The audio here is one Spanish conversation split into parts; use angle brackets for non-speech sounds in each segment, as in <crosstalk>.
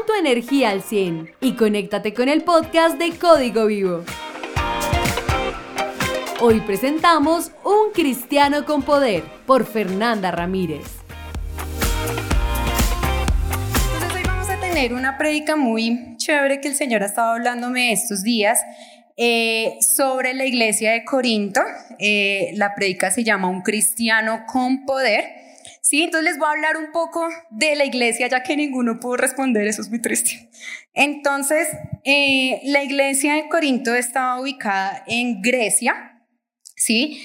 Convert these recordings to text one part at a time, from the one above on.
Pon tu energía al 100 y conéctate con el podcast de Código Vivo. Hoy presentamos Un Cristiano con Poder por Fernanda Ramírez. Hoy vamos a tener una prédica muy chévere que el Señor ha estado hablándome estos días eh, sobre la iglesia de Corinto. Eh, la prédica se llama Un Cristiano con Poder. Sí, entonces les voy a hablar un poco de la iglesia, ya que ninguno pudo responder, eso es muy triste. Entonces, eh, la iglesia de Corinto estaba ubicada en Grecia, ¿sí?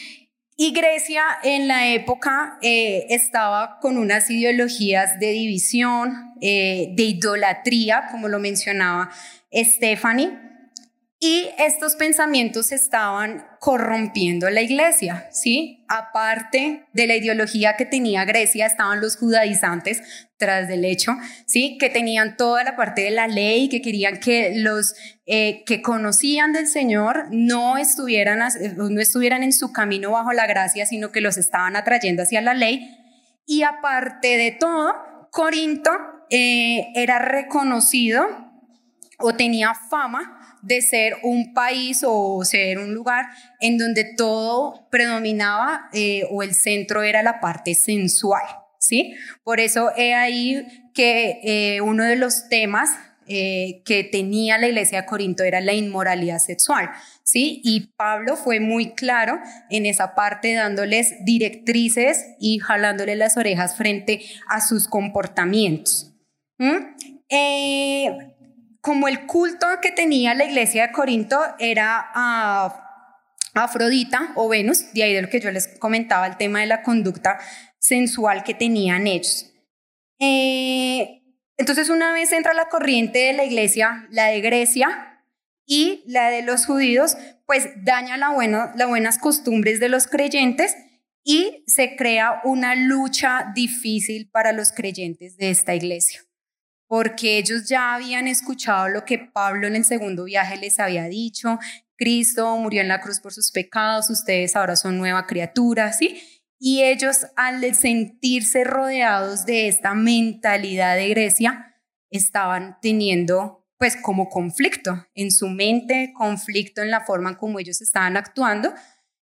Y Grecia en la época eh, estaba con unas ideologías de división, eh, de idolatría, como lo mencionaba Stephanie, y estos pensamientos estaban corrompiendo la iglesia, ¿sí? Aparte de la ideología que tenía Grecia, estaban los judaizantes tras del hecho, ¿sí? Que tenían toda la parte de la ley, que querían que los eh, que conocían del Señor no estuvieran, no estuvieran en su camino bajo la gracia, sino que los estaban atrayendo hacia la ley. Y aparte de todo, Corinto eh, era reconocido o tenía fama de ser un país o ser un lugar en donde todo predominaba eh, o el centro era la parte sensual, ¿sí? Por eso he ahí que eh, uno de los temas eh, que tenía la iglesia de Corinto era la inmoralidad sexual, ¿sí? Y Pablo fue muy claro en esa parte dándoles directrices y jalándoles las orejas frente a sus comportamientos. Eh, como el culto que tenía la iglesia de Corinto era a Afrodita o Venus, de ahí de lo que yo les comentaba, el tema de la conducta sensual que tenían ellos. Eh, entonces una vez entra la corriente de la iglesia, la de Grecia y la de los judíos, pues daña la las buenas costumbres de los creyentes y se crea una lucha difícil para los creyentes de esta iglesia porque ellos ya habían escuchado lo que Pablo en el segundo viaje les había dicho, Cristo murió en la cruz por sus pecados, ustedes ahora son nueva criatura, ¿sí? Y ellos al sentirse rodeados de esta mentalidad de Grecia, estaban teniendo pues como conflicto en su mente, conflicto en la forma como ellos estaban actuando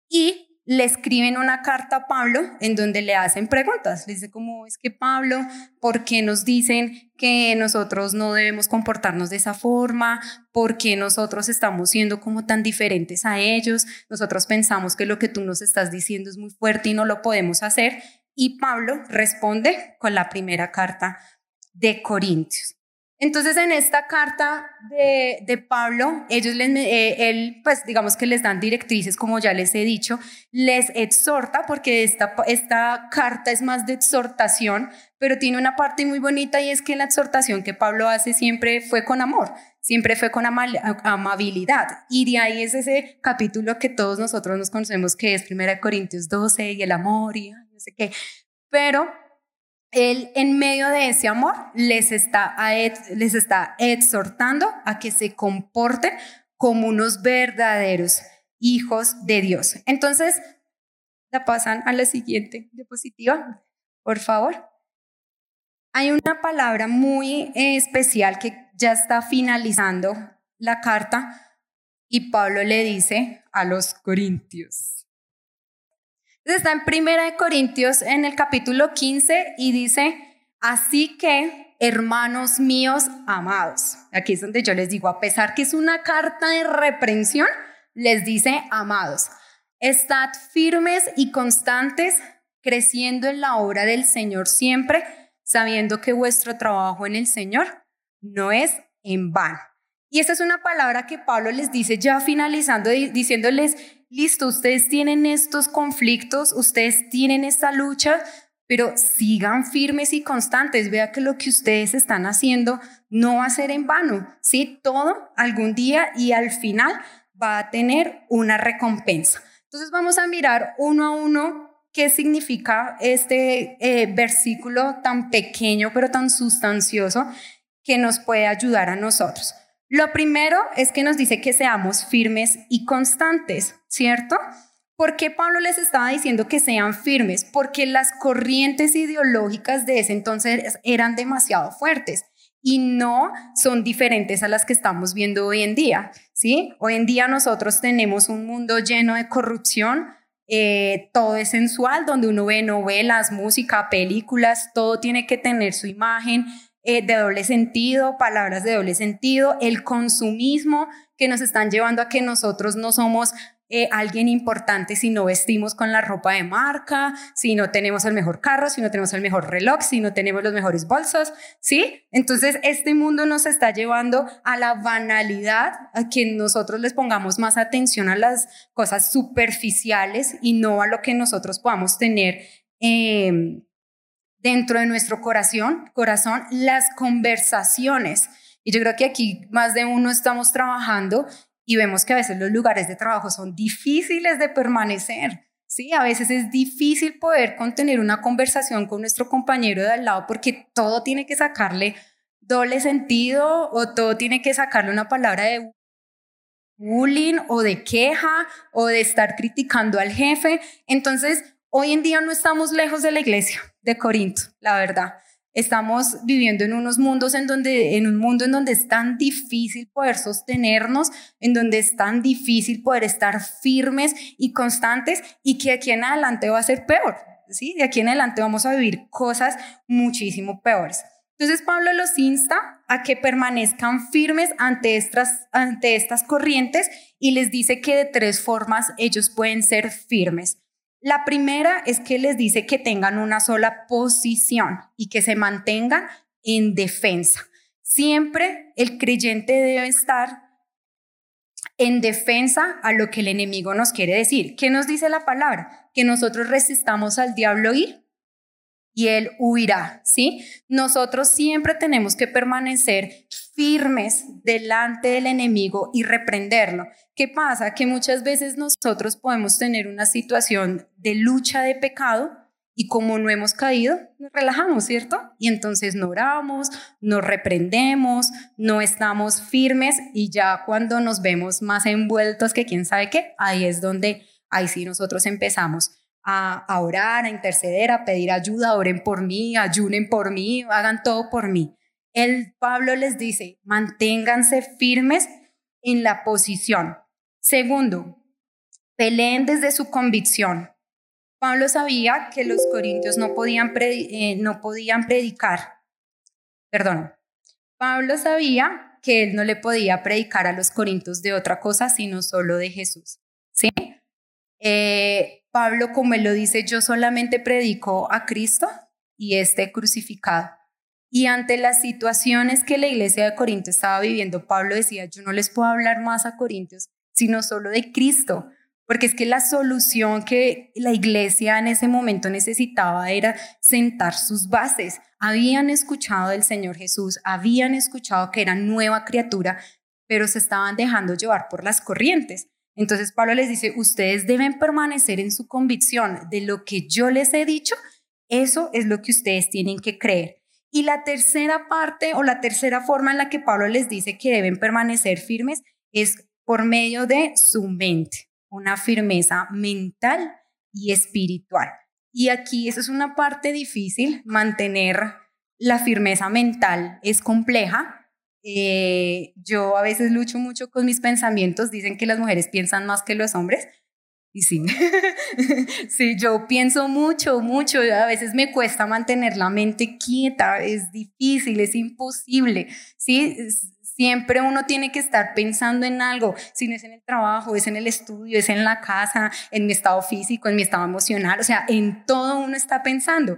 y le escriben una carta a Pablo en donde le hacen preguntas. Le dice como, es que Pablo, ¿por qué nos dicen que nosotros no debemos comportarnos de esa forma? ¿Por qué nosotros estamos siendo como tan diferentes a ellos? Nosotros pensamos que lo que tú nos estás diciendo es muy fuerte y no lo podemos hacer. Y Pablo responde con la primera carta de Corintios. Entonces, en esta carta de, Pablo, ellos les, eh, él, pues digamos que les dan directrices, como ya les he dicho, les exhorta, porque esta, esta carta es más de exhortación, pero tiene una parte muy bonita y es que la exhortación que Pablo hace siempre fue con amor, siempre fue con amabilidad. Y de ahí es ese capítulo que todos nosotros nos conocemos, que es 1 Corintios 12 y el amor y no sé qué. Pero él en medio de ese amor les está, les está exhortando a que se comporten como unos verdaderos hijos de Dios. Entonces, la pasan a la siguiente diapositiva, por favor. Hay una palabra muy especial que ya está finalizando la carta y Pablo le dice a los corintios está en Primera de Corintios en el capítulo 15 y dice, así que, hermanos míos amados, aquí es donde yo les digo, a pesar que es una carta de reprensión, les dice, amados, estad firmes y constantes, creciendo en la obra del Señor siempre, sabiendo que vuestro trabajo en el Señor no es en vano. Y esa es una palabra que Pablo les dice ya finalizando, diciéndoles, listo, ustedes tienen estos conflictos, ustedes tienen esta lucha, pero sigan firmes y constantes. Vea que lo que ustedes están haciendo no va a ser en vano, ¿sí? Todo algún día y al final va a tener una recompensa. Entonces vamos a mirar uno a uno qué significa este eh, versículo tan pequeño pero tan sustancioso que nos puede ayudar a nosotros. Lo primero es que nos dice que seamos firmes y constantes, ¿cierto? ¿Por qué Pablo les estaba diciendo que sean firmes? Porque las corrientes ideológicas de ese entonces eran demasiado fuertes y no son diferentes a las que estamos viendo hoy en día. ¿sí? Hoy en día nosotros tenemos un mundo lleno de corrupción, eh, todo es sensual, donde uno ve novelas, música, películas, todo tiene que tener su imagen eh, de doble sentido, palabras de doble sentido, el consumismo que nos están llevando a que nosotros no somos eh, alguien importante si no vestimos con la ropa de marca, si no tenemos el mejor carro, si no tenemos el mejor reloj, si no tenemos los mejores bolsos, ¿sí? Entonces, este mundo nos está llevando a la banalidad, a que nosotros les pongamos más atención a las cosas superficiales y no a lo que nosotros podamos tener. Em, dentro de nuestro corazón, corazón, las conversaciones. Y yo creo que aquí más de uno estamos trabajando y vemos que a veces los lugares de trabajo son difíciles de permanecer. Sí, a veces es difícil poder contener una conversación con nuestro compañero de al lado porque todo tiene que sacarle doble sentido o todo tiene que sacarle una palabra de bullying o de queja o de estar criticando al jefe. Entonces, hoy en día no estamos lejos de la iglesia de Corinto, la verdad. Estamos viviendo en unos mundos en donde, en un mundo en donde es tan difícil poder sostenernos, en donde es tan difícil poder estar firmes y constantes y que aquí en adelante va a ser peor, ¿sí? De aquí en adelante vamos a vivir cosas muchísimo peores. Entonces Pablo los insta a que permanezcan firmes ante estas, ante estas corrientes y les dice que de tres formas ellos pueden ser firmes. La primera es que les dice que tengan una sola posición y que se mantengan en defensa. Siempre el creyente debe estar en defensa a lo que el enemigo nos quiere decir. ¿Qué nos dice la palabra? Que nosotros resistamos al diablo y y él huirá, ¿sí? Nosotros siempre tenemos que permanecer firmes delante del enemigo y reprenderlo. ¿Qué pasa? Que muchas veces nosotros podemos tener una situación de lucha de pecado y como no hemos caído, nos relajamos, ¿cierto? Y entonces no oramos, no reprendemos, no estamos firmes y ya cuando nos vemos más envueltos que quién sabe qué, ahí es donde, ahí sí nosotros empezamos a, orar, a interceder, a pedir ayuda, oren por mí, ayunen por mí, hagan todo por mí. El Pablo les dice, manténganse firmes en la posición. Segundo, peleen desde su convicción. Pablo sabía que los corintios no podían, eh, no podían predicar. Perdón. Pablo sabía que él no le podía predicar a los corintios de otra cosa, sino solo de Jesús. ¿Sí? Eh, Pablo, como él lo dice, yo solamente predico a Cristo y este crucificado. Y ante las situaciones que la iglesia de Corinto estaba viviendo, Pablo decía, yo no les puedo hablar más a Corintios, sino solo de Cristo, porque es que la solución que la iglesia en ese momento necesitaba era sentar sus bases. Habían escuchado del Señor Jesús, habían escuchado que era nueva criatura, pero se estaban dejando llevar por las corrientes. Entonces Pablo les dice, ustedes deben permanecer en su convicción de lo que yo les he dicho, eso es lo que ustedes tienen que creer. Y la tercera parte o la tercera forma en la que Pablo les dice que deben permanecer firmes es por medio de su mente, una firmeza mental y espiritual. Y aquí eso es una parte difícil, mantener la firmeza mental es compleja eh, yo a veces lucho mucho con mis pensamientos. Dicen que las mujeres piensan más que los hombres. Y sí, <laughs> sí, yo pienso mucho, mucho. A veces me cuesta mantener la mente quieta. Es difícil, es imposible. Sí, siempre uno tiene que estar pensando en algo. Si no es en el trabajo, es en el estudio, es en la casa, en mi estado físico, en mi estado emocional. O sea, en todo uno está pensando.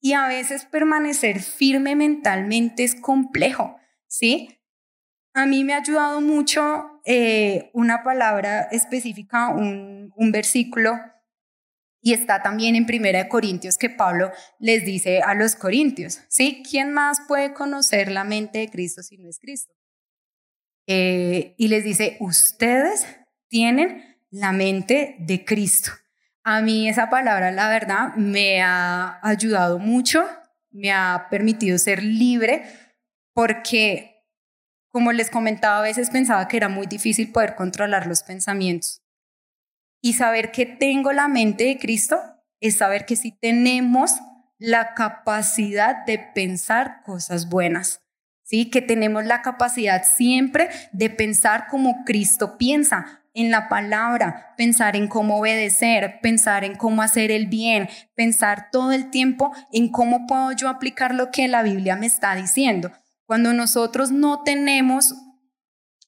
Y a veces permanecer firme mentalmente es complejo ¿sí? A mí me ha ayudado mucho eh, una palabra específica, un, versículo, y está también en Primera de Corintios que Pablo les dice a los corintios, ¿sí? ¿Quién más puede conocer la mente de Cristo si no es Cristo? Eh, y les dice, ustedes tienen la mente de Cristo. A mí esa palabra, la verdad, me ha ayudado mucho, me ha permitido ser libre porque, como les comentaba, a veces pensaba que era muy difícil poder controlar los pensamientos. Y saber que tengo la mente de Cristo es saber que sí tenemos la capacidad de pensar cosas buenas. ¿sí? Que tenemos la capacidad siempre de pensar como Cristo piensa, en la palabra, pensar en cómo obedecer, pensar en cómo hacer el bien, pensar todo el tiempo en cómo puedo yo aplicar lo que la Biblia me está diciendo. Cuando nosotros no tenemos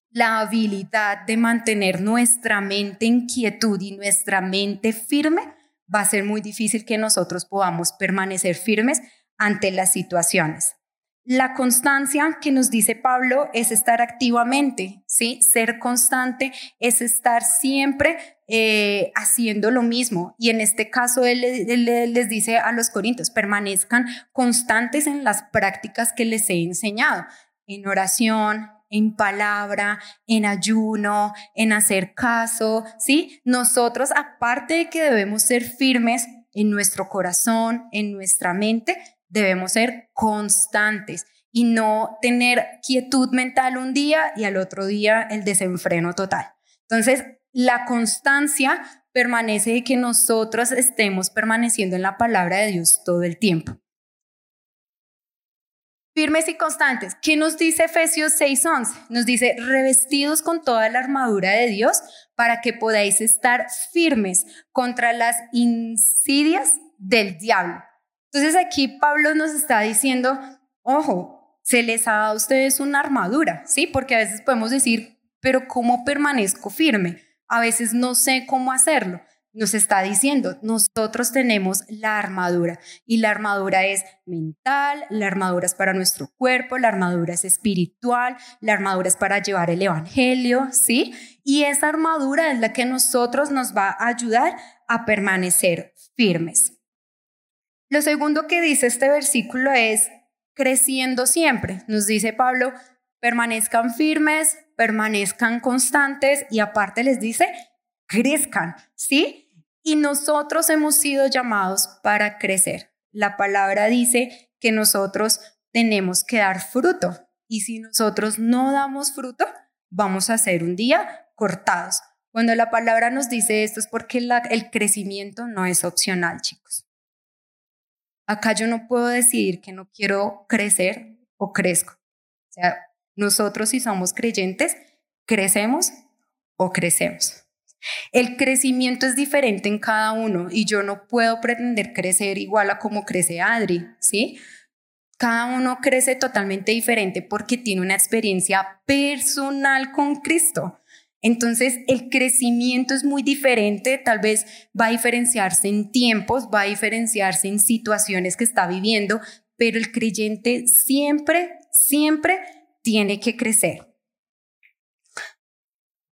la habilidad de mantener nuestra mente en quietud y nuestra mente firme, va a ser muy difícil que nosotros podamos permanecer firmes ante las situaciones. La constancia que nos dice Pablo es estar activamente, ¿sí? Ser constante es estar siempre eh, haciendo lo mismo. Y en este caso él, les dice a los corintios, permanezcan constantes en las prácticas que les he enseñado, en oración, en palabra, en ayuno, en hacer caso, ¿sí? Nosotros, aparte de que debemos ser firmes en nuestro corazón, en nuestra mente, debemos ser constantes y no tener quietud mental un día y al otro día el desenfreno total. Entonces, la constancia permanece de que nosotros estemos permaneciendo en la palabra de Dios todo el tiempo. Firmes y constantes. ¿Qué nos dice Efesios 6:11? Nos dice, revestidos con toda la armadura de Dios para que podáis estar firmes contra las insidias del diablo. Entonces aquí Pablo nos está diciendo, ojo, se les ha dado a ustedes una armadura, ¿sí? Porque a veces podemos decir, pero ¿cómo permanezco firme? A veces no sé cómo hacerlo. Nos está diciendo, nosotros tenemos la armadura y la armadura es mental, la armadura es para nuestro cuerpo, la armadura es espiritual, la armadura es para llevar el evangelio, ¿sí? Y esa armadura es la que nosotros nos va a ayudar a permanecer firmes. Lo segundo que dice este versículo es creciendo siempre. Nos dice Pablo, permanezcan firmes, permanezcan constantes y aparte les dice, crezcan, ¿sí? Y nosotros hemos sido llamados para crecer. La palabra dice que nosotros tenemos que dar fruto y si nosotros no damos fruto, vamos a ser un día cortados. Cuando la palabra nos dice esto es porque el crecimiento no es opcional, chicos. Acá yo no puedo decidir que no quiero crecer o crezco. O sea, nosotros si somos creyentes, crecemos o crecemos. El crecimiento es diferente en cada uno y yo no puedo pretender crecer igual a como crece Adri, ¿sí? Cada uno crece totalmente diferente porque tiene una experiencia personal con Cristo. Entonces, el crecimiento es muy diferente, tal vez va a diferenciarse en tiempos, va a diferenciarse en situaciones que está viviendo, pero el creyente siempre, siempre tiene que crecer.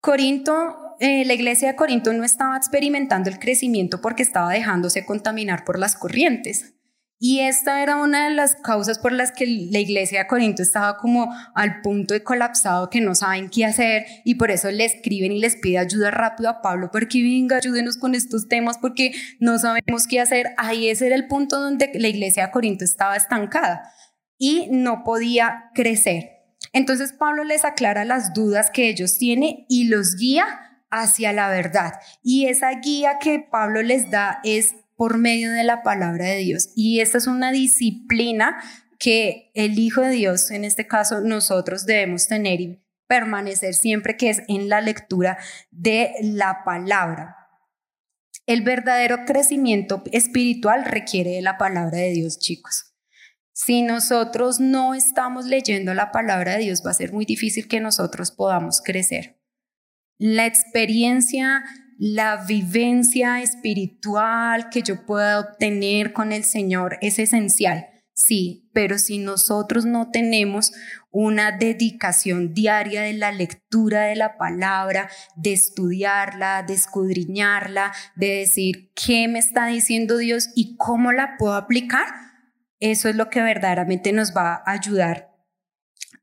Corinto, eh, la iglesia de Corinto no estaba experimentando el crecimiento porque estaba dejándose contaminar por las corrientes. Y esta era una de las causas por las que la iglesia de Corinto estaba como al punto de colapsado, que no saben qué hacer y por eso le escriben y les pide ayuda rápido a Pablo para que venga, ayúdenos con estos temas porque no sabemos qué hacer. Ahí ese era el punto donde la iglesia de Corinto estaba estancada y no podía crecer. Entonces Pablo les aclara las dudas que ellos tienen y los guía hacia la verdad. Y esa guía que Pablo les da es por medio de la palabra de Dios. Y esta es una disciplina que el Hijo de Dios, en este caso nosotros debemos tener y permanecer siempre que es en la lectura de la palabra. El verdadero crecimiento espiritual requiere de la palabra de Dios, chicos. Si nosotros no estamos leyendo la palabra de Dios, va a ser muy difícil que nosotros podamos crecer. La experiencia la vivencia espiritual que yo pueda obtener con el Señor es esencial, sí, pero si nosotros no tenemos una dedicación diaria de la lectura de la palabra, de estudiarla, de escudriñarla, de decir qué me está diciendo Dios y cómo la puedo aplicar, eso es lo que verdaderamente nos va a ayudar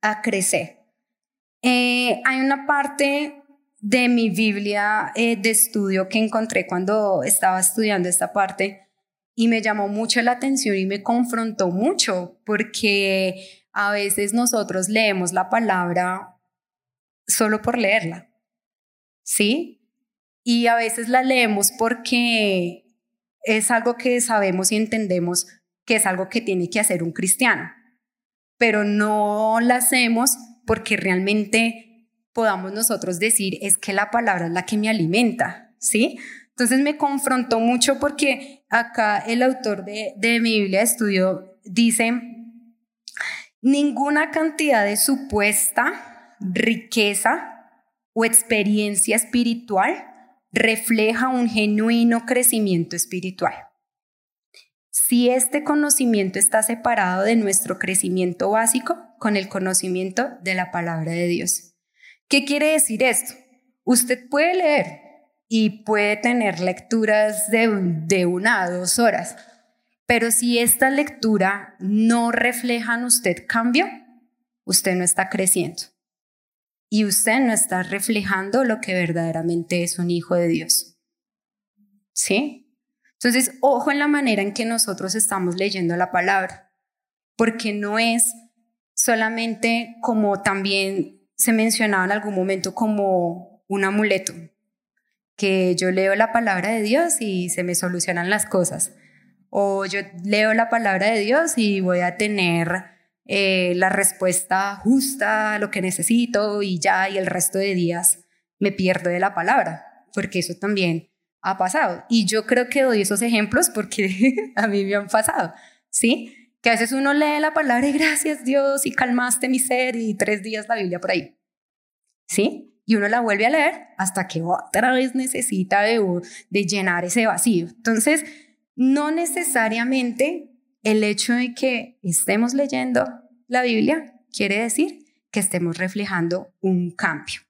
a crecer. Eh, hay una parte de mi Biblia eh, de estudio que encontré cuando estaba estudiando esta parte y me llamó mucho la atención y me confrontó mucho porque a veces nosotros leemos la palabra solo por leerla, ¿sí? Y a veces la leemos porque es algo que sabemos y entendemos que es algo que tiene que hacer un cristiano. pero no la hacemos porque realmente podamos nosotros decir, es que la palabra es la que me alimenta, ¿sí? Entonces me confrontó mucho porque acá el autor de, de mi Biblia de estudio dice, ninguna cantidad de supuesta riqueza o experiencia espiritual refleja un genuino crecimiento espiritual. Si este conocimiento está separado de nuestro crecimiento básico con el conocimiento de la palabra de Dios. ¿Qué quiere decir esto? Usted puede leer y puede tener lecturas de, de una a dos horas, pero si esta lectura no refleja en usted cambio, usted no está creciendo y usted no está reflejando lo que verdaderamente es un hijo de Dios. ¿Sí? Entonces, ojo en la manera en que nosotros estamos leyendo la palabra, porque no es solamente como también se mencionaba en algún momento como un amuleto, que yo leo la palabra de Dios y se me solucionan las cosas, o yo leo la palabra de Dios y voy a tener eh, la respuesta justa lo que necesito y ya, y el resto de días me pierdo de la palabra, porque eso también ha pasado. Y yo creo que doy esos ejemplos porque <laughs> a mí me han pasado, ¿sí? Que a veces uno lee la palabra y gracias Dios y calmaste mi ser y tres días la Biblia por ahí, ¿sí? Y uno la vuelve a leer hasta que otra vez necesita de, de llenar ese vacío. Entonces, no necesariamente el hecho de que estemos leyendo la Biblia quiere decir que estemos reflejando un cambio.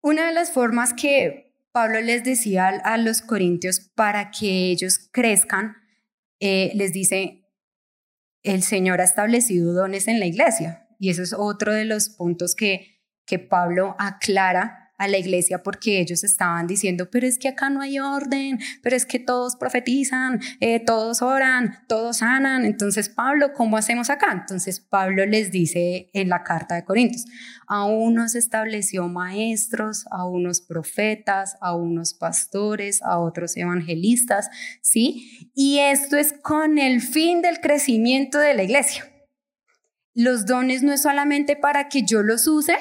Una de las formas que Pablo les decía a los corintios para que ellos crezcan, eh, les dice, el Señor ha establecido dones en la iglesia. Y eso es otro de los puntos que, que Pablo aclara a la iglesia porque ellos estaban diciendo, pero es que acá no hay orden, pero es que todos profetizan, eh, todos oran, todos sanan. Entonces, Pablo, ¿cómo hacemos acá? Entonces, Pablo les dice en la carta de Corintios, a unos estableció maestros, a unos profetas, a unos pastores, a otros evangelistas, ¿sí? Y esto es con el fin del crecimiento de la iglesia. Los dones no es solamente para que yo los use,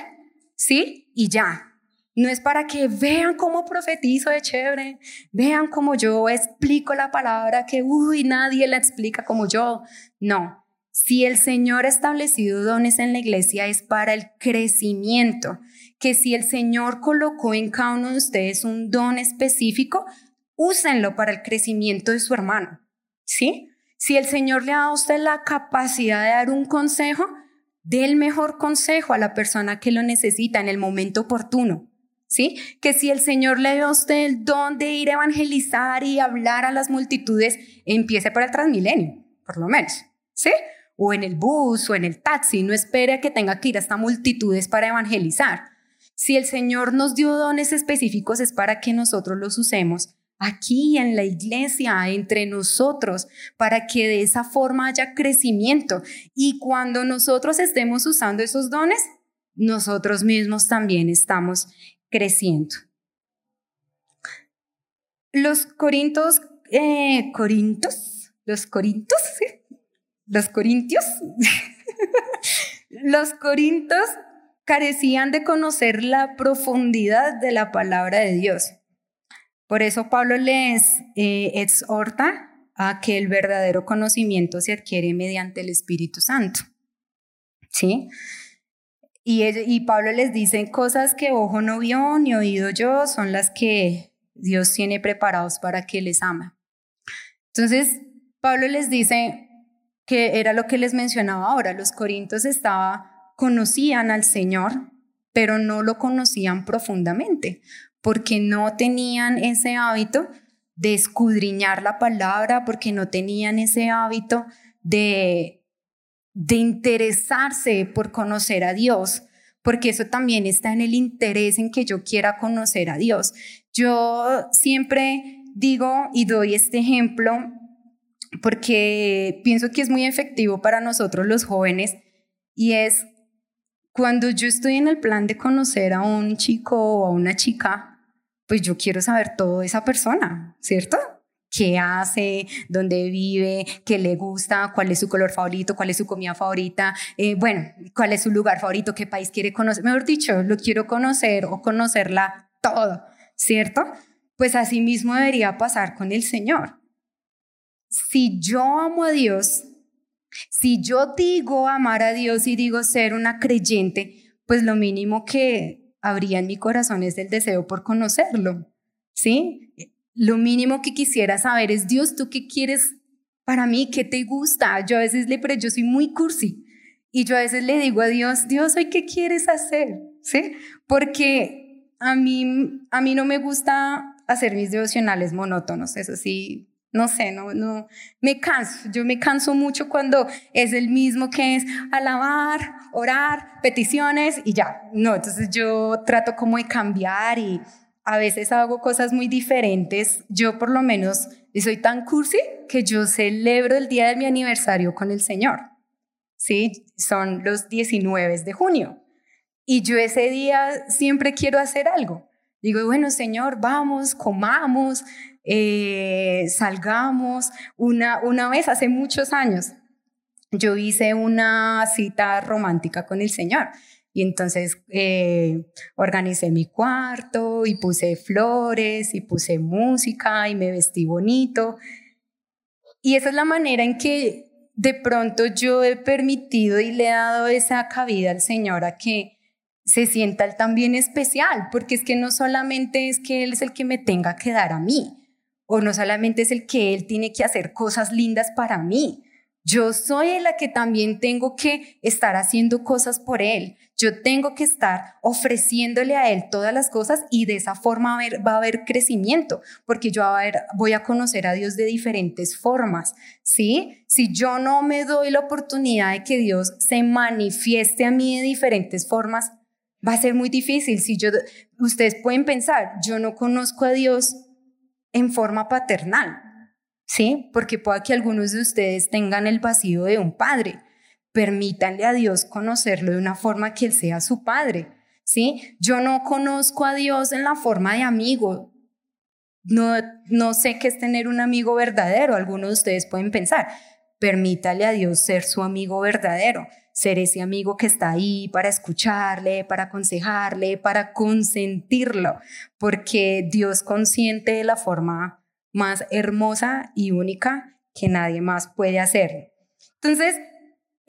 ¿sí? Y ya, no es para que vean cómo profetizo de chévere, vean cómo yo explico la palabra que, uy, nadie la explica como yo. No, si el Señor ha establecido dones en la iglesia es para el crecimiento, que si el Señor colocó en cada uno de ustedes un don específico, úsenlo para el crecimiento de su hermano, ¿sí? Si el Señor le ha dado a usted la capacidad de dar un consejo, dé el mejor consejo a la persona que lo necesita en el momento oportuno. ¿Sí? Que si el Señor le dio a usted el don de ir a evangelizar y hablar a las multitudes, empiece por el Transmilenio, por lo menos, ¿sí? O en el bus o en el taxi, no espere a que tenga que ir hasta multitudes para evangelizar. Si el Señor nos dio dones específicos es para que nosotros los usemos aquí en la iglesia, entre nosotros, para que de esa forma haya crecimiento. Y cuando nosotros estemos usando esos dones, nosotros mismos también estamos creciendo. Los corintos, eh, corintos, los corintos, <laughs> los corintios, <laughs> los corintos carecían de conocer la profundidad de la palabra de Dios. Por eso Pablo les eh, exhorta a que el verdadero conocimiento se adquiere mediante el Espíritu Santo. ¿Sí? Y, Pablo les dice cosas que ojo no vio ni oído yo, son las que Dios tiene preparados para que les ama. Entonces, Pablo les dice que era lo que les mencionaba ahora, los corintios estaba, conocían al Señor, pero no lo conocían profundamente, porque no tenían ese hábito de escudriñar la palabra, porque no tenían ese hábito de de interesarse por conocer a Dios, porque eso también está en el interés en que yo quiera conocer a Dios. Yo siempre digo y doy este ejemplo porque pienso que es muy efectivo para nosotros los jóvenes y es cuando yo estoy en el plan de conocer a un chico o a una chica, pues yo quiero saber todo de esa persona, ¿cierto? Qué hace, dónde vive, qué le gusta, cuál es su color favorito, cuál es su comida favorita, eh, bueno, cuál es su lugar favorito, qué país quiere conocer. Mejor dicho, lo quiero conocer o conocerla todo, ¿cierto? Pues así mismo debería pasar con el Señor. Si yo amo a Dios, si yo digo amar a Dios y digo ser una creyente, pues lo mínimo que habría en mi corazón es el deseo por conocerlo, ¿sí? Lo mínimo que quisiera saber es, Dios, ¿tú qué quieres para mí? ¿Qué te gusta? Yo a veces le, pero yo soy muy cursi. Y yo a veces le digo a Dios, Dios, ¿hoy qué quieres hacer? ¿Sí? Porque a mí, a mí no me gusta hacer mis devocionales monótonos, eso sí, no sé, no, no, me canso, yo me canso mucho cuando es el mismo que es alabar, orar, peticiones y ya, no, entonces yo trato como de cambiar y a veces hago cosas muy diferentes. Yo por lo menos soy tan cursi que yo celebro el día de mi aniversario con el Señor. Sí, son los 19 de junio. Y yo ese día siempre quiero hacer algo. Digo, bueno, Señor, vamos, comamos, eh, salgamos. Una, una vez, hace muchos años, yo hice una cita romántica con el Señor. Y entonces eh, organicé mi cuarto y puse flores y puse música y me vestí bonito. Y esa es la manera en que de pronto yo he permitido y le he dado esa cabida al Señor a que se sienta él también especial, porque es que no solamente es que Él es el que me tenga que dar a mí, o no solamente es el que Él tiene que hacer cosas lindas para mí, yo soy la que también tengo que estar haciendo cosas por Él. Yo tengo que estar ofreciéndole a Él todas las cosas y de esa forma va a haber crecimiento, porque yo voy a conocer a Dios de diferentes formas. ¿sí? Si yo no me doy la oportunidad de que Dios se manifieste a mí de diferentes formas, va a ser muy difícil. Si yo, ustedes pueden pensar, yo no conozco a Dios en forma paternal. ¿sí? Porque pueda que algunos de ustedes tengan el vacío de un padre. Permítanle a Dios conocerlo de una forma que Él sea su padre, ¿sí? Yo no conozco a Dios en la forma de amigo. No, no sé qué es tener un amigo verdadero, algunos de ustedes pueden pensar. Permítale a Dios ser su amigo verdadero, ser ese amigo que está ahí para escucharle, para aconsejarle, para consentirlo, porque Dios consiente de la forma más hermosa y única que nadie más puede hacer. Entonces,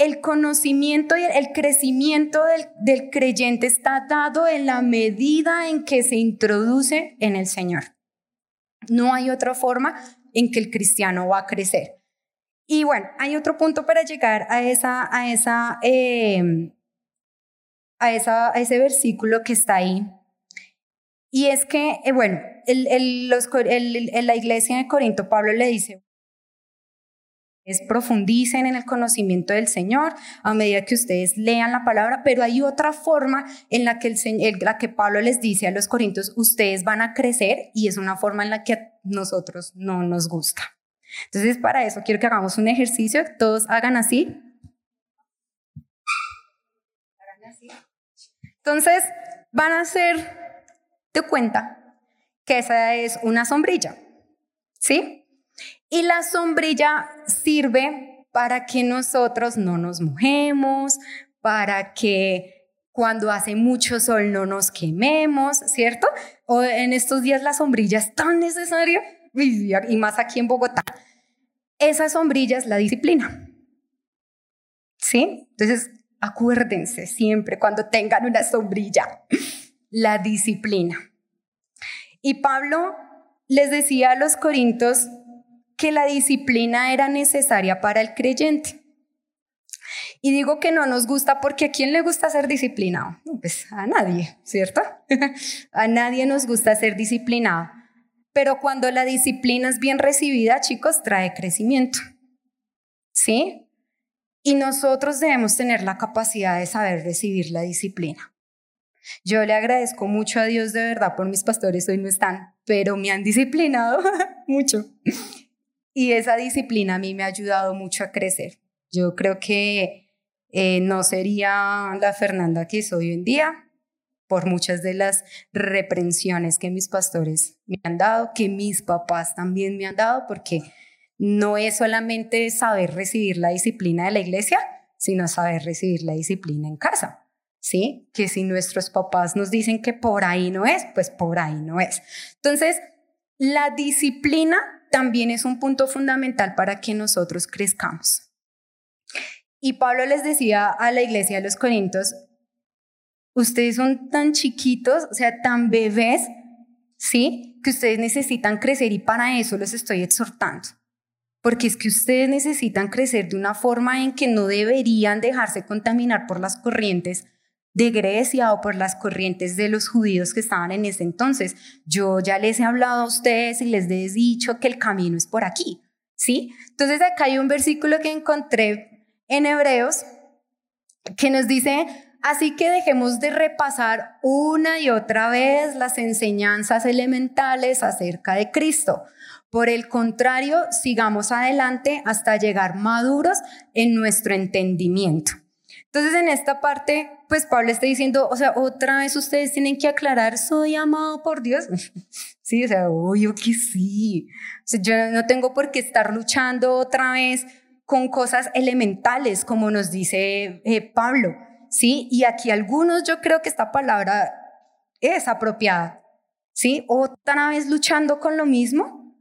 el conocimiento y el crecimiento del, creyente está dado en la medida en que se introduce en el Señor. No hay otra forma en que el cristiano va a crecer. Y bueno, hay otro punto para llegar a, esa, a, esa, em, a, esa, a ese versículo que está ahí. Y es que, eh, bueno, el, la iglesia de Corinto, Pablo le dice, es profundicen en el conocimiento del Señor a medida que ustedes lean la palabra, pero hay otra forma en la que, el, la que Pablo les dice a los corintios, ustedes van a crecer y es una forma en la que a nosotros no nos gusta. Entonces, para eso quiero que hagamos un ejercicio, todos hagan así. Entonces, van a hacer de cuenta que esa es una sombrilla, ¿sí? Y la sombrilla sirve para que nosotros no nos mojemos, para que cuando hace mucho sol no nos quememos, ¿cierto? O en estos días la sombrilla es tan necesaria, y más aquí en Bogotá. Esa sombrilla es la disciplina, ¿sí? Entonces, acuérdense siempre cuando tengan una sombrilla, la disciplina. Y Pablo les decía a los corintios que la disciplina era necesaria para el creyente. Y digo que no nos gusta porque ¿a quién le gusta ser disciplinado? Pues a nadie, ¿cierto? <laughs> a nadie nos gusta ser disciplinado. Pero cuando la disciplina es bien recibida, chicos, trae crecimiento. ¿Sí? Y nosotros debemos tener la capacidad de saber recibir la disciplina. Yo le agradezco mucho a Dios de verdad por mis pastores, hoy no están, pero me han disciplinado <laughs> mucho. Y esa disciplina a mí me ha ayudado mucho a crecer. Yo creo que eh, no sería la Fernanda que soy hoy en día por muchas de las reprensiones que mis pastores me han dado, que mis papás también me han dado, porque no es solamente saber recibir la disciplina de la iglesia, sino saber recibir la disciplina en casa. ¿Sí? Que si nuestros papás nos dicen que por ahí no es, pues por ahí no es. Entonces, la disciplina también es un punto fundamental para que nosotros crezcamos. Y Pablo les decía a la iglesia de los Corintios, ustedes son tan chiquitos, o sea, tan bebés, ¿sí? Que ustedes necesitan crecer y para eso los estoy exhortando. Porque es que ustedes necesitan crecer de una forma en que no deberían dejarse contaminar por las corrientes de Grecia o por las corrientes de los judíos que estaban en ese entonces. Yo ya les he hablado a ustedes y les he dicho que el camino es por aquí, ¿sí? Entonces acá hay un versículo que encontré en Hebreos que nos dice, Así que dejemos de repasar una y otra vez las enseñanzas elementales acerca de Cristo. Por el contrario, sigamos adelante hasta llegar maduros en nuestro entendimiento. Entonces, en esta parte, pues Pablo está diciendo, o sea, otra vez ustedes tienen que aclarar, soy amado por Dios. <laughs> sí, o sea, obvio que sí. O yo no tengo por qué estar luchando otra vez con cosas elementales, como nos dice eh, Pablo. ¿sí? Y aquí algunos yo creo que esta palabra es apropiada, ¿sí? Otra vez luchando con lo mismo,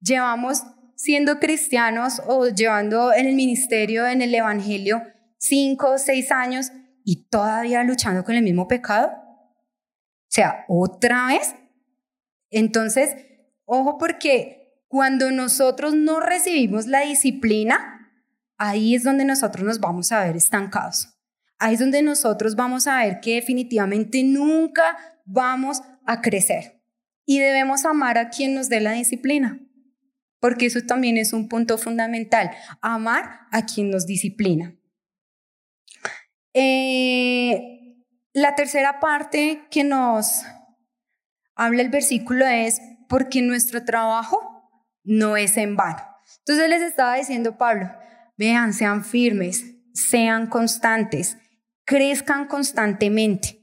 llevamos siendo cristianos o llevando en el ministerio, en el evangelio, cinco o seis años y todavía luchando con el mismo pecado. O sea, otra vez. Entonces, ojo porque cuando nosotros no recibimos la disciplina, ahí es donde nosotros nos vamos a ver estancados ahí es donde nosotros vamos a ver que definitivamente nunca vamos a crecer. Y debemos amar a quien nos dé la disciplina, porque eso también es un punto fundamental, amar a quien nos disciplina. Eh, la tercera parte que nos habla el versículo es porque nuestro trabajo no es en vano. Entonces les estaba diciendo Pablo, vean, sean firmes, sean constantes, crezcan constantemente,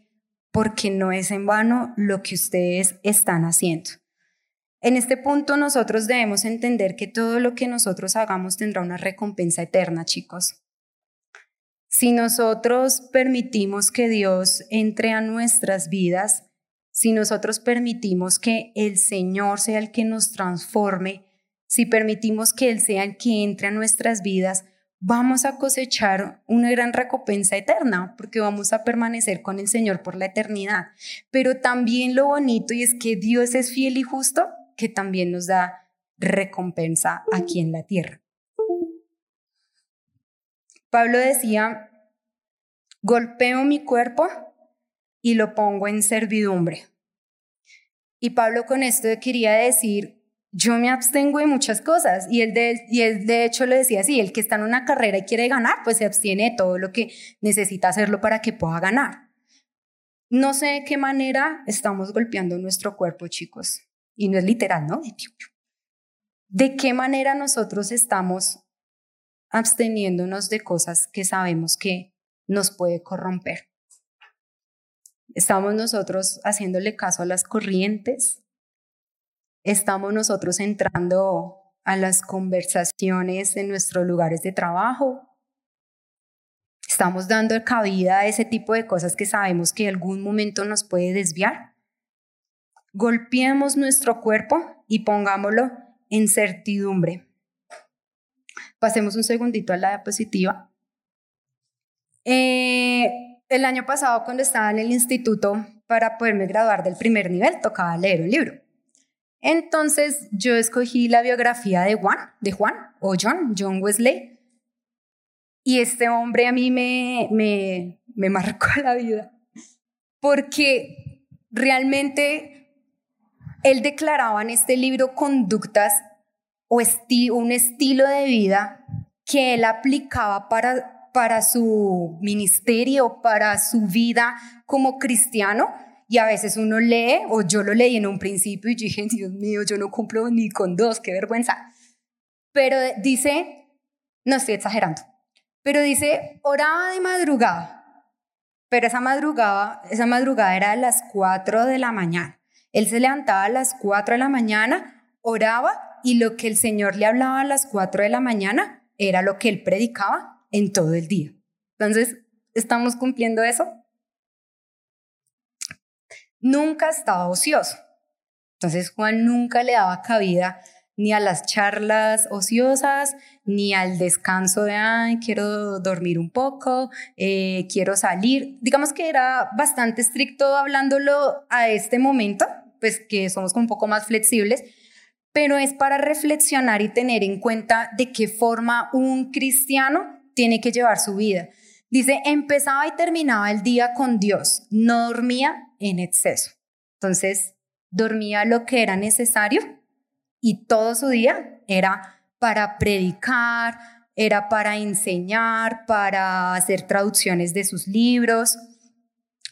porque no es en vano lo que ustedes están haciendo. En este punto nosotros debemos entender que todo lo que nosotros hagamos tendrá una recompensa eterna, chicos. Si nosotros permitimos que Dios entre a nuestras vidas, si nosotros permitimos que el Señor sea el que nos transforme, si permitimos que Él sea el que entre a nuestras vidas, vamos a cosechar una gran recompensa eterna, porque vamos a permanecer con el Señor por la eternidad. Pero también lo bonito y es que Dios es fiel y justo, que también nos da recompensa aquí en la tierra. Pablo decía, golpeo mi cuerpo y lo pongo en servidumbre. Y Pablo con esto quería decir, yo me abstengo de muchas cosas y él, de, y él de hecho lo decía así, el que está en una carrera y quiere ganar, pues se abstiene de todo lo que necesita hacerlo para que pueda ganar. No sé de qué manera estamos golpeando nuestro cuerpo, chicos. Y no es literal, ¿no? ¿De qué manera nosotros estamos absteniéndonos de cosas que sabemos que nos puede corromper? ¿Estamos nosotros haciéndole caso a las corrientes? estamos nosotros entrando a las conversaciones en nuestros lugares de trabajo. Estamos dando cabida a ese tipo de cosas que sabemos que en algún momento nos puede desviar. Golpeemos nuestro cuerpo y pongámoslo en certidumbre. Pasemos un segundito a la diapositiva. Eh, el año pasado, cuando estaba en el instituto, para poderme graduar del primer nivel, tocaba leer un libro. Entonces yo escogí la biografía de Juan, de Juan o John, John Wesley. Y este hombre a mí me, marcó <laughs> la vida, porque realmente él declaraba en este libro conductas o un estilo de vida que él aplicaba para, para su ministerio, para su vida como cristiano, y a veces uno lee, o yo lo leí en un principio y dije, Dios mío, yo no cumplo ni con dos, qué vergüenza. Pero dice, no estoy exagerando, pero dice, oraba de madrugada, pero esa madrugada, esa madrugada era a las 4 de la mañana. Él se levantaba a las 4 de la mañana, oraba y lo que el Señor le hablaba a las 4 de la mañana era lo que él predicaba en todo el día. Entonces, ¿estamos cumpliendo eso? Nunca estaba ocioso. Entonces, Juan nunca le daba cabida ni a las charlas ociosas, ni al descanso de, ay, quiero dormir un poco, eh, quiero salir. Digamos que era bastante estricto hablándolo a este momento, pues que somos un poco más flexibles, pero es para reflexionar y tener en cuenta de qué forma un cristiano tiene que llevar su vida. Dice, empezaba y terminaba el día con Dios, no dormía en exceso. Entonces, dormía lo que era necesario y todo su día era para predicar, era para enseñar, para hacer traducciones de sus libros.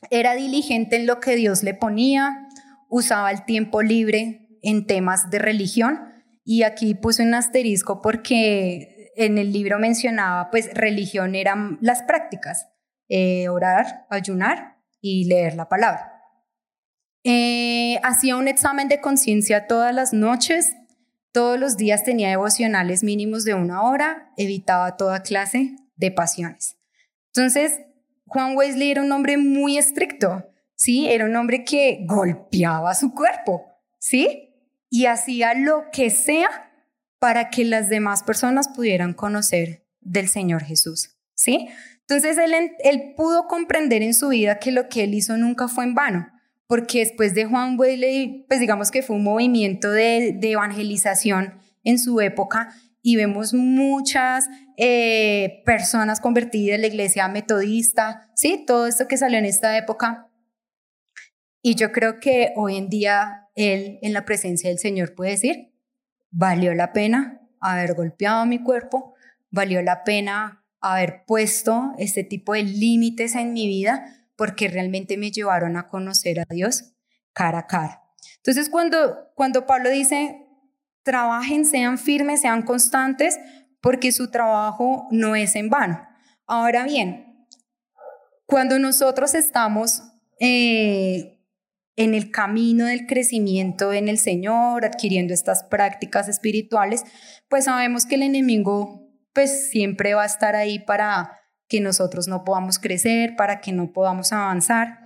Era diligente en lo que Dios le ponía, usaba el tiempo libre en temas de religión y aquí puse un asterisco porque en el libro mencionaba pues religión eran las prácticas, eh, orar, ayunar y leer la palabra. Eh, hacía un examen de conciencia todas las noches, todos los días tenía devocionales mínimos de una hora, evitaba toda clase de pasiones. Entonces, Juan Wesley era un hombre muy estricto, ¿sí? Era un hombre que golpeaba su cuerpo, ¿sí? Y hacía lo que sea para que las demás personas pudieran conocer del Señor Jesús, ¿sí? Entonces, él, él pudo comprender en su vida que lo que él hizo nunca fue en vano porque después de Juan Wesley, pues digamos que fue un movimiento de, evangelización en su época y vemos muchas eh, personas convertidas en la iglesia metodista, ¿sí? Todo esto que salió en esta época. Y yo creo que hoy en día él, en la presencia del Señor, puede decir, valió la pena haber golpeado mi cuerpo, valió la pena haber puesto este tipo de límites en mi vida, porque realmente me llevaron a conocer a Dios cara a cara. Entonces, cuando, cuando Pablo dice, trabajen, sean firmes, sean constantes, porque su trabajo no es en vano. Ahora bien, cuando nosotros estamos eh, en el camino del crecimiento en el Señor, adquiriendo estas prácticas espirituales, pues sabemos que el enemigo pues siempre va a estar ahí para que nosotros no podamos crecer, para que no podamos avanzar.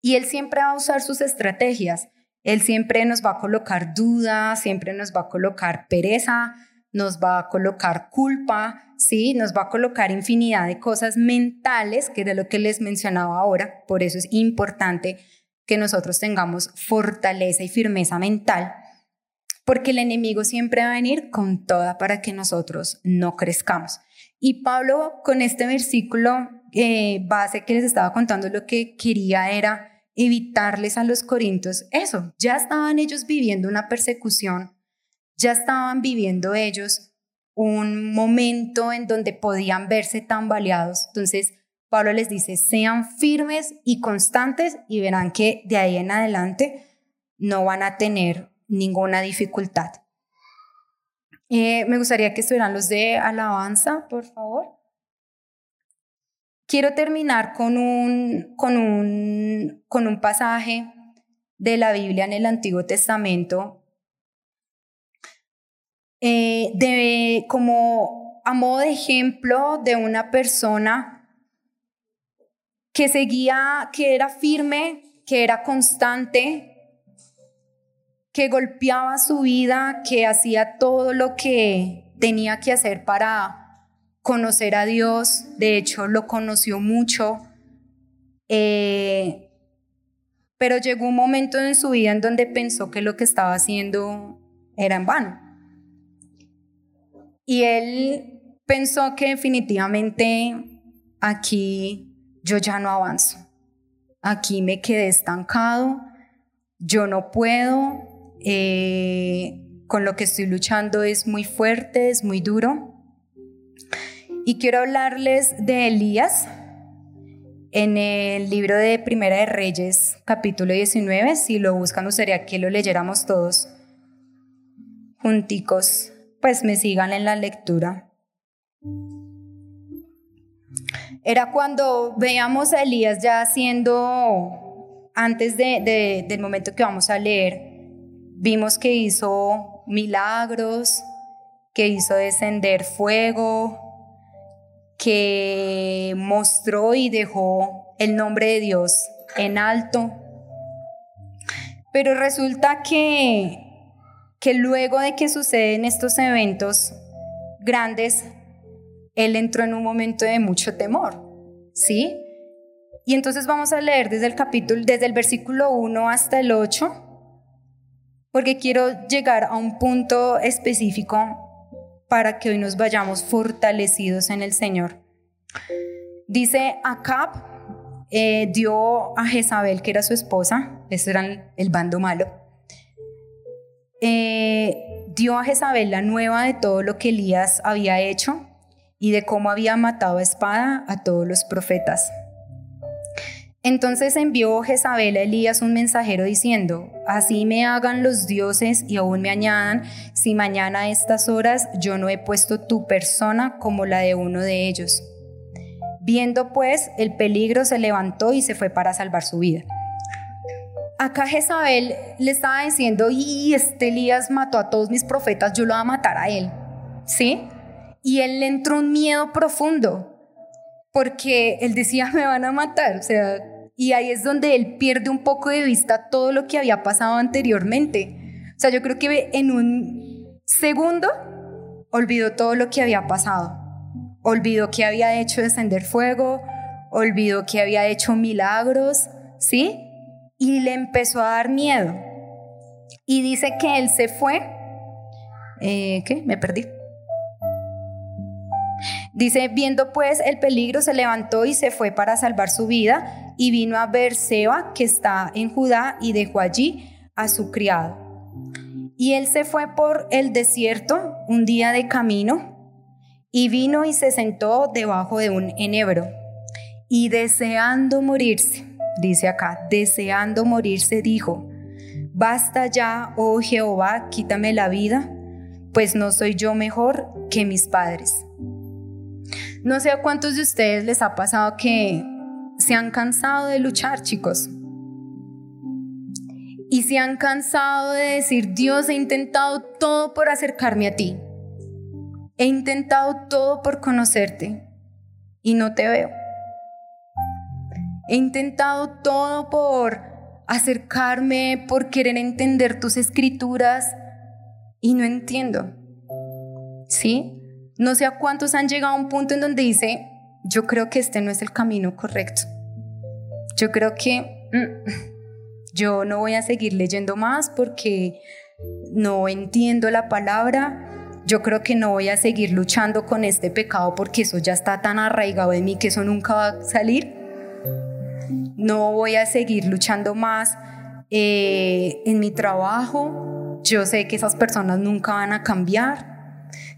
Y Él siempre va a usar sus estrategias. Él siempre nos va a colocar dudas, siempre nos va a colocar pereza, nos va a colocar culpa, ¿sí? Nos va a colocar infinidad de cosas mentales, que es lo que les mencionaba ahora. Por eso es importante que nosotros tengamos fortaleza y firmeza mental, porque el enemigo siempre va a venir con toda para que nosotros no crezcamos. Y Pablo con este versículo eh, base que les estaba contando lo que quería era evitarles a los corintios eso. Ya estaban ellos viviendo una persecución, ya estaban viviendo ellos un momento en donde podían verse tambaleados. Entonces, Pablo les dice, sean firmes y constantes y verán que de ahí en adelante no van a tener ninguna dificultad. Eh, me gustaría que estuvieran los de alabanza, por favor. Quiero terminar con un, con un, con un pasaje de la Biblia en el Antiguo Testamento, eh, de, como a modo de ejemplo de una persona que seguía, que era firme, que era constante, que golpeaba su vida, que hacía todo lo que tenía que hacer para conocer a Dios. De hecho, lo conoció mucho. Eh, pero llegó un momento en su vida en donde pensó que lo que estaba haciendo era en vano. Y él pensó que definitivamente aquí yo ya no avanzo. Aquí me quedé estancado, yo no puedo, eh, con lo que estoy luchando es muy fuerte, es muy duro. Y quiero hablarles de Elías en el libro de Primera de Reyes, capítulo 19. Si lo buscan, gustaría que lo leyéramos todos junticos, pues me sigan en la lectura. Era cuando veíamos a Elías ya haciendo, antes de, del momento que vamos a leer, vimos que hizo milagros, que hizo descender fuego, que mostró y dejó el nombre de Dios en alto. Pero resulta que, que luego de que suceden estos eventos grandes, él entró en un momento de mucho temor, ¿sí? Y entonces vamos a leer desde el capítulo, desde el versículo 1 hasta el 8, porque quiero llegar a un punto específico para que hoy nos vayamos fortalecidos en el Señor. Dice Acab eh, dio a Jezabel, que era su esposa, ese era el bando malo, eh, dio a Jezabel la nueva de todo lo que Elías había hecho y de cómo había matado a espada a todos los profetas. Entonces envió Jezabel a Elías un mensajero diciendo, así me hagan los dioses y aún me añadan, si mañana a estas horas yo no he puesto tu persona como la de uno de ellos. Viendo pues el peligro se levantó y se fue para salvar su vida. Acá Jezabel le estaba diciendo, y este Elías mató a todos mis profetas, yo lo voy a matar a él. ¿Sí? Y él le entró un miedo profundo, porque él decía, me van a matar. O sea, y ahí es donde él pierde un poco de vista todo lo que había pasado anteriormente. O sea, yo creo que en un segundo olvidó todo lo que había pasado. Olvidó que había hecho descender fuego, olvidó que había hecho milagros, ¿sí? Y le empezó a dar miedo. Y dice que él se fue. Eh, ¿Qué? Me perdí. Dice, viendo pues el peligro, se levantó y se fue para salvar su vida y vino a ver Seba, que está en Judá, y dejó allí a su criado. Y él se fue por el desierto un día de camino, y vino y se sentó debajo de un enebro, y deseando morirse, dice acá, deseando morirse, dijo, Basta ya, oh Jehová, quítame la vida, pues no soy yo mejor que mis padres. No sé a cuántos de ustedes les ha pasado que se han cansado de luchar, chicos. Y se han cansado de decir, Dios, he intentado todo por acercarme a ti. He intentado todo por conocerte y no te veo. He intentado todo por acercarme, por querer entender tus escrituras y no entiendo. ¿Sí? No sé a cuántos han llegado a un punto en donde dice, yo creo que este no es el camino correcto. Yo creo que mm, <laughs> yo no voy a seguir leyendo más porque no entiendo la palabra. Yo creo que no voy a seguir luchando con este pecado porque eso ya está tan arraigado en mí que eso nunca va a salir. No voy a seguir luchando más eh, en mi trabajo. Yo sé que esas personas nunca van a cambiar.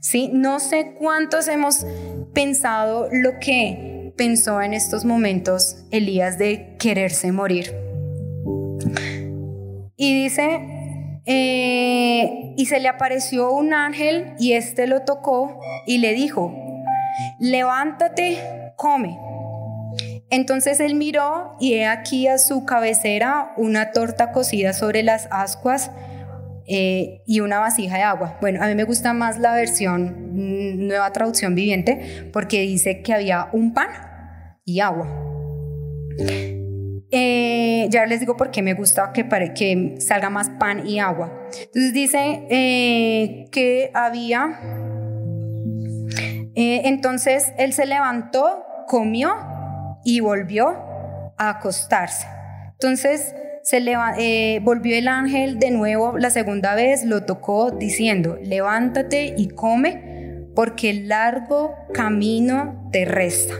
¿Sí? No sé cuántos hemos pensado lo que pensó en estos momentos Elías de quererse morir. Y dice, eh, y se le apareció un ángel y éste lo tocó y le dijo, levántate, come. Entonces él miró y he aquí a su cabecera una torta cocida sobre las ascuas eh, y una vasija de agua. Bueno, a mí me gusta más la versión mm, nueva traducción viviente porque dice que había un pan y agua. Eh, ya les digo por qué me gusta que, que salga más pan y agua. Entonces dice eh, que había... entonces él se levantó, comió y volvió a acostarse. Entonces se eh, volvió el ángel de nuevo la segunda vez, lo tocó diciendo, levántate y come, porque el largo camino te resta.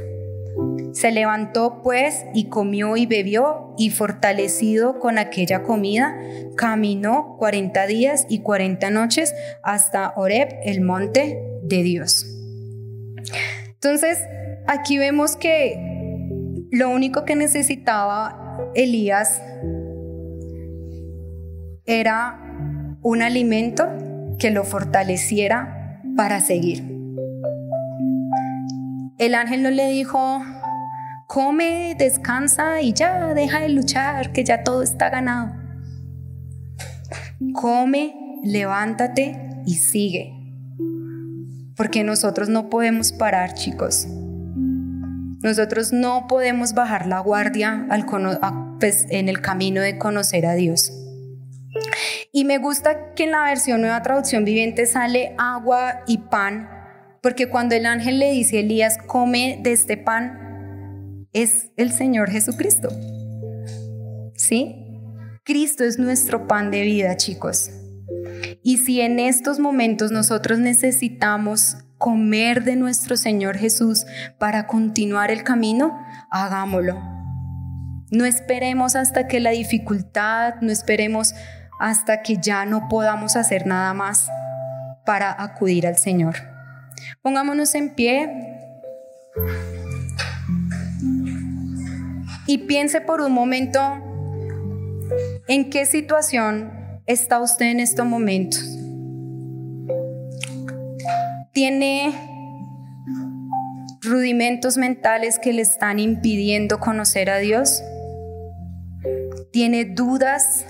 Se levantó pues y comió y bebió y fortalecido con aquella comida, caminó 40 días y 40 noches hasta Oreb, el monte de Dios. Entonces, aquí vemos que lo único que necesitaba Elías era un alimento que lo fortaleciera para seguir. El ángel no le dijo, come, descansa y ya deja de luchar, que ya todo está ganado. Come, levántate y sigue. Porque nosotros no podemos parar, chicos. Nosotros no podemos bajar la guardia pues, en el camino de conocer a Dios. Y me gusta que en la versión nueva traducción viviente sale agua y pan, porque cuando el ángel le dice a Elías, come de este pan, es el Señor Jesucristo. ¿Sí? Cristo es nuestro pan de vida, chicos. Y si en estos momentos nosotros necesitamos comer de nuestro Señor Jesús para continuar el camino, hagámoslo. No esperemos hasta que la dificultad, no esperemos hasta que ya no podamos hacer nada más para acudir al Señor. Pongámonos en pie y piense por un momento en qué situación está usted en estos momentos. ¿Tiene rudimentos mentales que le están impidiendo conocer a Dios? ¿Tiene dudas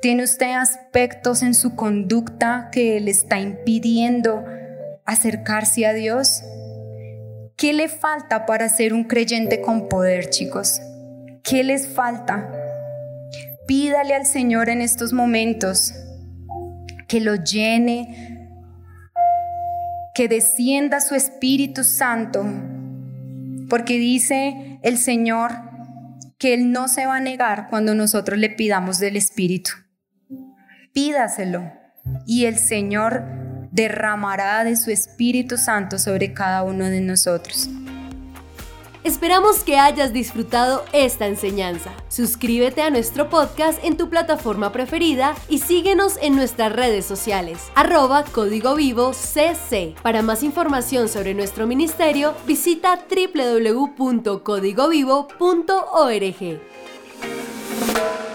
¿Tiene usted aspectos en su conducta que le está impidiendo acercarse a Dios? ¿Qué le falta para ser un creyente con poder, chicos? ¿Qué les falta? Pídale al Señor en estos momentos que lo llene, que descienda su Espíritu Santo, porque dice el Señor que Él no se va a negar cuando nosotros le pidamos del Espíritu pídaselo y el Señor derramará de su Espíritu Santo sobre cada uno de nosotros. Esperamos que hayas disfrutado esta enseñanza. Suscríbete a nuestro podcast en tu plataforma preferida y síguenos en nuestras redes sociales, arroba Código Vivo CC. Para más información sobre nuestro ministerio, visita www.códigovivo.org.